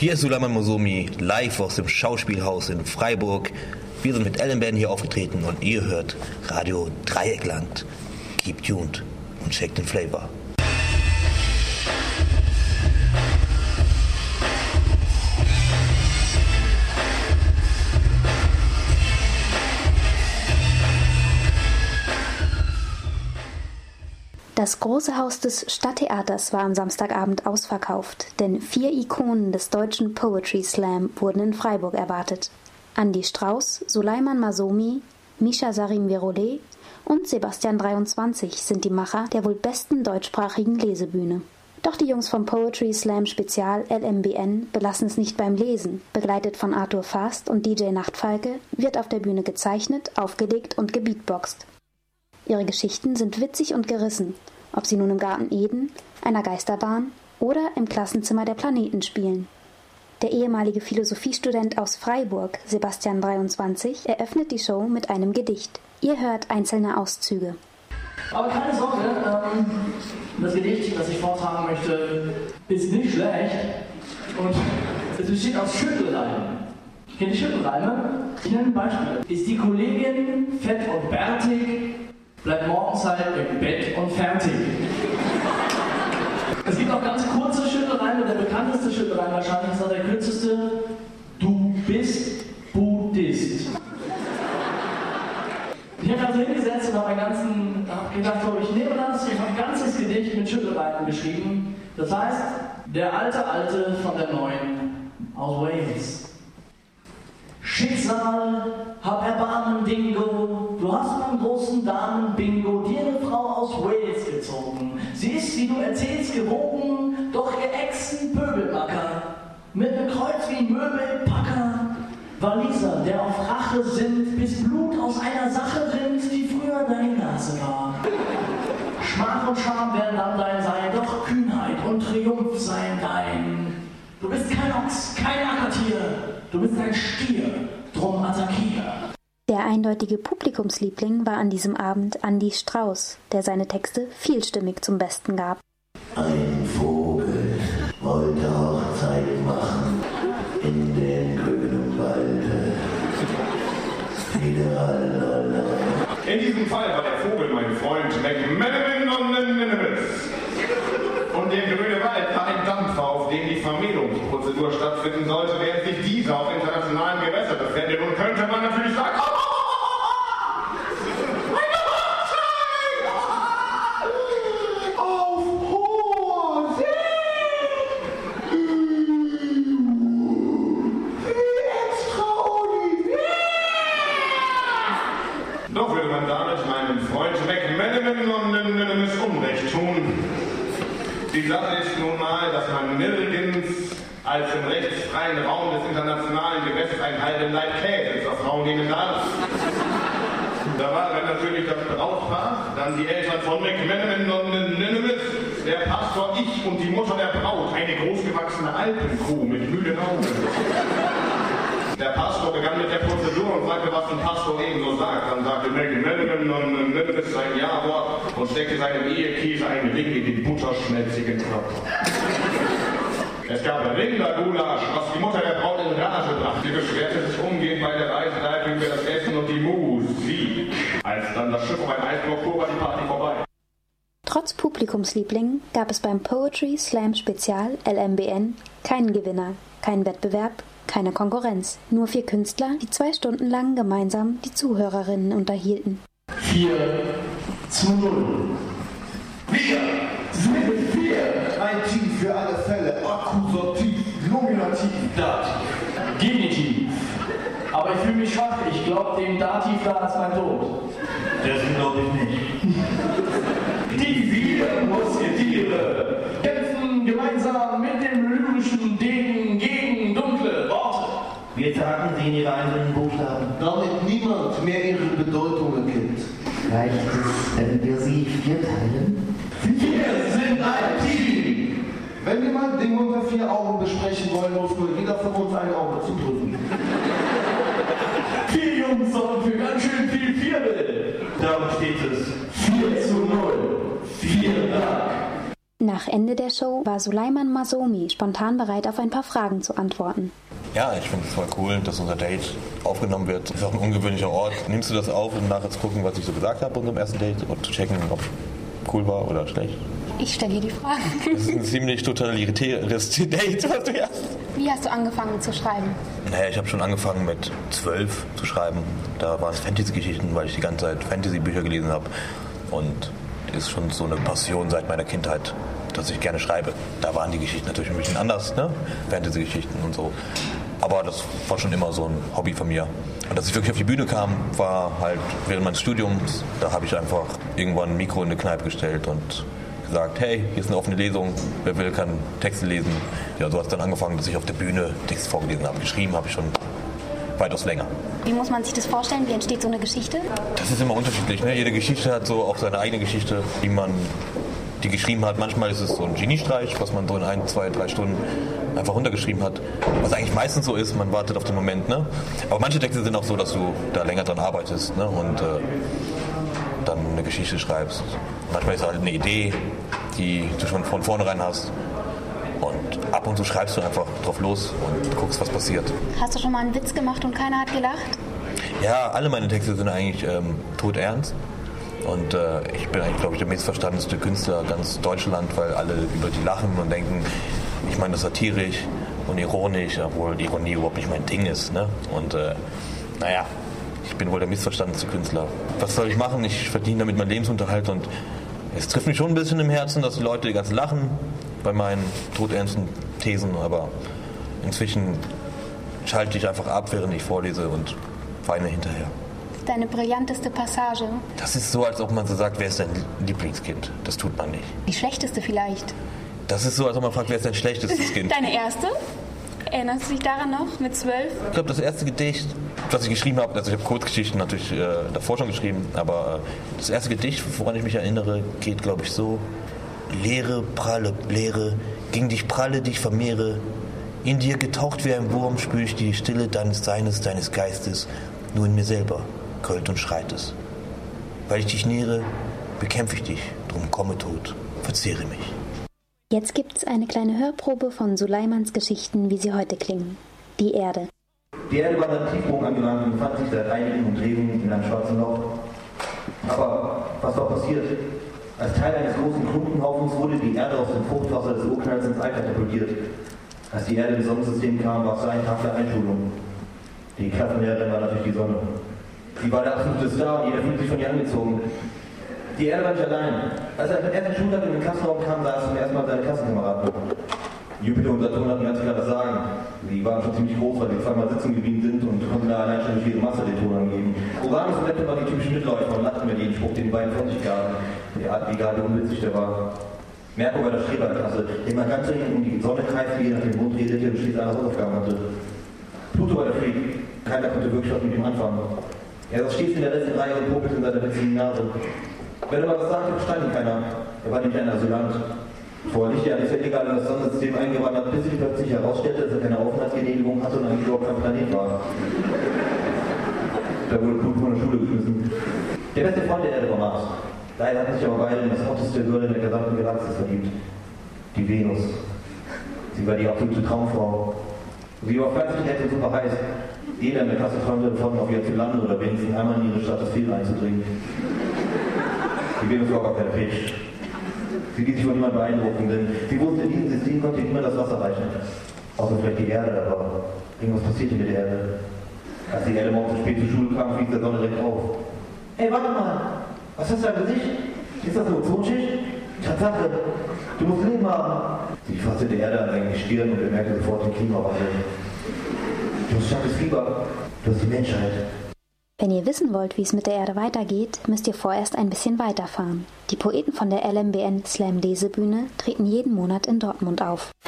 Hier ist Sulaiman Mosomi, live aus dem Schauspielhaus in Freiburg. Wir sind mit Ellen Band hier aufgetreten und ihr hört Radio Dreieckland. Keep tuned und checkt den Flavor. Das große Haus des Stadttheaters war am Samstagabend ausverkauft, denn vier Ikonen des deutschen Poetry Slam wurden in Freiburg erwartet. Andy Strauß, Suleiman Masomi, Misha Sarim Virole und Sebastian 23 sind die Macher der wohl besten deutschsprachigen Lesebühne. Doch die Jungs vom Poetry Slam Spezial LMBN belassen es nicht beim Lesen. Begleitet von Arthur Fast und DJ Nachtfalke wird auf der Bühne gezeichnet, aufgelegt und gebeatboxt. Ihre Geschichten sind witzig und gerissen, ob sie nun im Garten Eden, einer Geisterbahn oder im Klassenzimmer der Planeten spielen. Der ehemalige Philosophiestudent aus Freiburg, Sebastian 23, eröffnet die Show mit einem Gedicht. Ihr hört einzelne Auszüge. Aber keine Sorge, ähm, das Gedicht, das ich vortragen möchte, ist nicht schlecht und es besteht aus Schüttelreimen. Kennt ihr Schüttelreime? Ich nenne ein Beispiel. Ist die Kollegin fett und bärtig, bleibt morgens halt im Bett und fertig. Es gibt auch ganz kurze Schüttelreime. Der bekannteste Schüttelreim wahrscheinlich ist auch der kürzeste. Du bist Buddhist. Ich habe also hingesetzt und habe ganzen, hab gedacht, so, ich nehme das und habe ein ganzes Gedicht mit Schüttelreimen geschrieben. Das heißt, der alte Alte von der Neuen aus Wales. Schicksal, hab Erbarmen, Dingo. Du hast beim großen Damen-Bingo dir eine Frau aus Wales gezogen. Sie ist, wie du erzählst, gewogen, doch ihr ein Pöbelmacker. Mit nem Kreuz wie ein Möbelpacker. Waliser, der auf Rache sind, bis Blut aus einer Sache rinnt, die früher deine Nase war. Schmach und Scham werden dann dein sein, doch Kühnheit und Triumph seien dein. Du bist kein Ochs, kein Ackertier, Du bist ein Stier, drum attackier. Der eindeutige Publikumsliebling war an diesem Abend Andy Strauß, der seine Texte vielstimmig zum Besten gab. Ein Vogel wollte Hochzeit machen in den grünen Walde. In diesem Fall war der Vogel mein Freund McManaman und Und der grüne Wald war ein Dampfer, auf dem die Vermählungsprozedur stattfinden sollte, während sich dieser auf internationalen Gewässern befindet. Und könnte man natürlich sagen, oh, Doch würde man damit meinem Freund McManaman Unrecht tun. Die Sache ist nun mal, dass man nirgends als im rechtsfreien Raum des internationalen Gewässers ein halben Leib Käse zur Frau nehmen darf. Da waren dann natürlich das Brautpaar, dann die Eltern von McManaman und Ninemis, der Pastor, ich und die Mutter der Braut, eine großgewachsene Alpenkuh mit müden Augen. Der Pastor begann mit der Prozedur und sagte, was ein Pastor eben so sagt. Dann sagte McManaman und Ninemis sein Ja-Wort und steckte seinem Ehekäse einen Ring in den butterschmelzigen Körper. Es gab Rindergulasch, was die Mutter der Braut in Rage brachte. Sie beschwerte sich umgehend bei der Reiseleitung über das Essen und die Musik. Als dann das Schiff auf ein Eisblock fuhr, war die Party vorbei. Trotz Publikumsliebling gab es beim Poetry Slam Spezial LMBN keinen Gewinner, keinen Wettbewerb, keine Konkurrenz. Nur vier Künstler, die zwei Stunden lang gemeinsam die Zuhörerinnen unterhielten. 4 zu 0. Wir sind Nominativ, Dativ. Genitiv. Aber ich fühle mich schwach. Ich glaube, dem Dativ da ist mein Tod. Das glaube ich nicht. Die vier Musketiere kämpfen gemeinsam mit dem lyrischen Degen gegen dunkle Worte. Wir tragen sie in ihre einzelnen Buchstaben. Damit niemand mehr ihre Bedeutung erkennt. Reicht es, wenn wir sie vierteilen? Dinge unter vier Augen besprechen wollen, muss nur jeder von uns ein Auge zudrücken. Vier Jungs sorgen für ganz schön viel Vierbel. Darum steht es. 4 zu 0. Vielen Dank. Nach Ende der Show war Suleiman Masomi spontan bereit, auf ein paar Fragen zu antworten. Ja, ich finde es voll cool, dass unser Date aufgenommen wird. Ist auch ein ungewöhnlicher Ort. Nimmst du das auf, um nachher zu gucken, was ich so gesagt habe unserem ersten Date und zu checken, ob cool war oder schlecht? Ich stelle dir die Fragen. Das ist ein ziemlich totalitäres Date, was du hast. Wie hast du angefangen zu schreiben? Naja, ich habe schon angefangen mit zwölf zu schreiben. Da waren es Fantasy-Geschichten, weil ich die ganze Zeit Fantasy-Bücher gelesen habe. Und ist schon so eine Passion seit meiner Kindheit, dass ich gerne schreibe. Da waren die Geschichten natürlich ein bisschen anders, ne? Fantasy-Geschichten und so. Aber das war schon immer so ein Hobby von mir. Und dass ich wirklich auf die Bühne kam, war halt während meines Studiums. Da habe ich einfach irgendwann ein Mikro in eine Kneipe gestellt und gesagt, hey, hier ist eine offene Lesung, wer will, kann Texte lesen. Ja, so hat es dann angefangen, dass ich auf der Bühne Texte vorgelesen habe. Geschrieben habe ich schon weitaus länger. Wie muss man sich das vorstellen? Wie entsteht so eine Geschichte? Das ist immer unterschiedlich. Ne? Jede Geschichte hat so auch seine eigene Geschichte, die man die geschrieben hat. Manchmal ist es so ein Geniestreich, was man so in ein, zwei, drei Stunden einfach runtergeschrieben hat. Was eigentlich meistens so ist, man wartet auf den Moment. Ne? Aber manche Texte sind auch so, dass du da länger dran arbeitest ne? und äh, dann eine Geschichte schreibst. Manchmal ist es halt eine Idee, die du schon von vornherein hast. Und ab und zu schreibst du einfach drauf los und guckst, was passiert. Hast du schon mal einen Witz gemacht und keiner hat gelacht? Ja, alle meine Texte sind eigentlich ähm, todernst. Und äh, ich bin eigentlich, glaube ich, der missverstandenste Künstler ganz Deutschland, weil alle über die lachen und denken, ich meine das satirisch und ironisch, obwohl Ironie überhaupt nicht mein Ding ist. Ne? Und äh, naja, ich bin wohl der missverstandenste Künstler. Was soll ich machen? Ich verdiene damit meinen Lebensunterhalt und es trifft mich schon ein bisschen im Herzen, dass die Leute die ganzen lachen bei meinen todernsten Thesen, aber inzwischen schalte ich einfach ab, während ich vorlese und weine hinterher. Deine brillanteste Passage? Das ist so, als ob man so sagt, wer ist dein Lieblingskind? Das tut man nicht. Die schlechteste vielleicht? Das ist so, als ob man fragt, wer ist dein schlechtestes Kind? Deine erste? Erinnerst du dich daran noch, mit zwölf? Ich glaube, das erste Gedicht, was ich geschrieben habe, also ich habe Kurzgeschichten natürlich äh, davor schon geschrieben, aber äh, das erste Gedicht, woran ich mich erinnere, geht, glaube ich, so. Leere, pralle, leere, ging dich pralle, dich vermehre. In dir getaucht wie ein Wurm spür ich die Stille deines Seines, deines Geistes, nur in mir selber grölt und schreit es. Weil ich dich nähere, bekämpfe ich dich, drum komme tot, verzehre mich. Jetzt gibt's eine kleine Hörprobe von Suleimans Geschichten, wie sie heute klingen. Die Erde. Die Erde war seit Tiefbogen angelangt und befand sich seit einigen Umdrehungen in einem schwarzen Loch. Aber was war passiert? Als Teil eines großen Klumpenhaufens wurde die Erde aus dem Fruchtwasser des Urknalls ins All katapultiert. Als die Erde ins Sonnensystem kam, war es ein Tag der Einschulung. Die Klassenlehrerin war natürlich die Sonne. Sie war der absolute Star und jeder fühlt sich von ihr angezogen. Die Erde war nicht allein. Als er am ersten Schultag in den Klassenraum kam, sah er zum ersten Mal seine Klassenkameraden. Jupiter und Saturn hatten ganz klar das Sagen. Die waren schon ziemlich groß, weil sie zweimal sitzen geblieben sind und konnten da allein schon ihre Masse den Ton angeben. Uranus und Neptun waren die typischen Mitläufer und lachten mit jedem Spruch, den die beiden von sich gaben. Egal wie unwitzig der war. Merkur war der Streberklasse, dem man ganz dringend um die Sonne kreiste, je nach dem Mond redete und schließlich alle Hausaufgaben hatte. Pluto war der Freak. Keiner konnte wirklich was mit ihm anfangen. Er saß stets in der letzten Reihe und popelte in seiner witzigen Nase. Wenn er mal was sagte, verstand keiner. Er war nämlich ein Asylant. Vorher nicht, er ist illegal in das Sonnensystem eingewandert, bis sich plötzlich herausstellte, dass er keine Aufenthaltsgenehmigung hatte und eigentlich überhaupt kein Planet war. Da wurde Pluto von der Schule geschmissen. Der beste Freund der Erde war Mars. Leider hatten sich aber beide in das hotteste in der gesamten Galaxis verliebt. Die Venus. Sie war die absolute Traumfrau. Sie war nett und super heiß. Jeder in der Klasse träumte davon, auf ihr zu landen oder wenigstens einmal in ihre Stratosphäre einzudringen. War gar keine Pitch. Sie ließ sich von niemandem beeindrucken, denn sie wusste, in diesem System konnte niemand das Wasser reichen. Außer vielleicht die Erde, aber irgendwas passierte mit der Erde. Als die Erde morgens zu spät zur Schule kam, fließt der Sonne direkt auf. Hey, warte mal! Was hast du im Gesicht? Ist das eine Ozonschicht? Tatsache, du musst Leben haben. Sie fasste die Erde an seine Stirn und bemerkte sofort den Klimawandel. Du hast starkes Fieber. Du hast die Menschheit. Wenn ihr wissen wollt, wie es mit der Erde weitergeht, müsst ihr vorerst ein bisschen weiterfahren. Die Poeten von der LMBN Slam Lesebühne treten jeden Monat in Dortmund auf.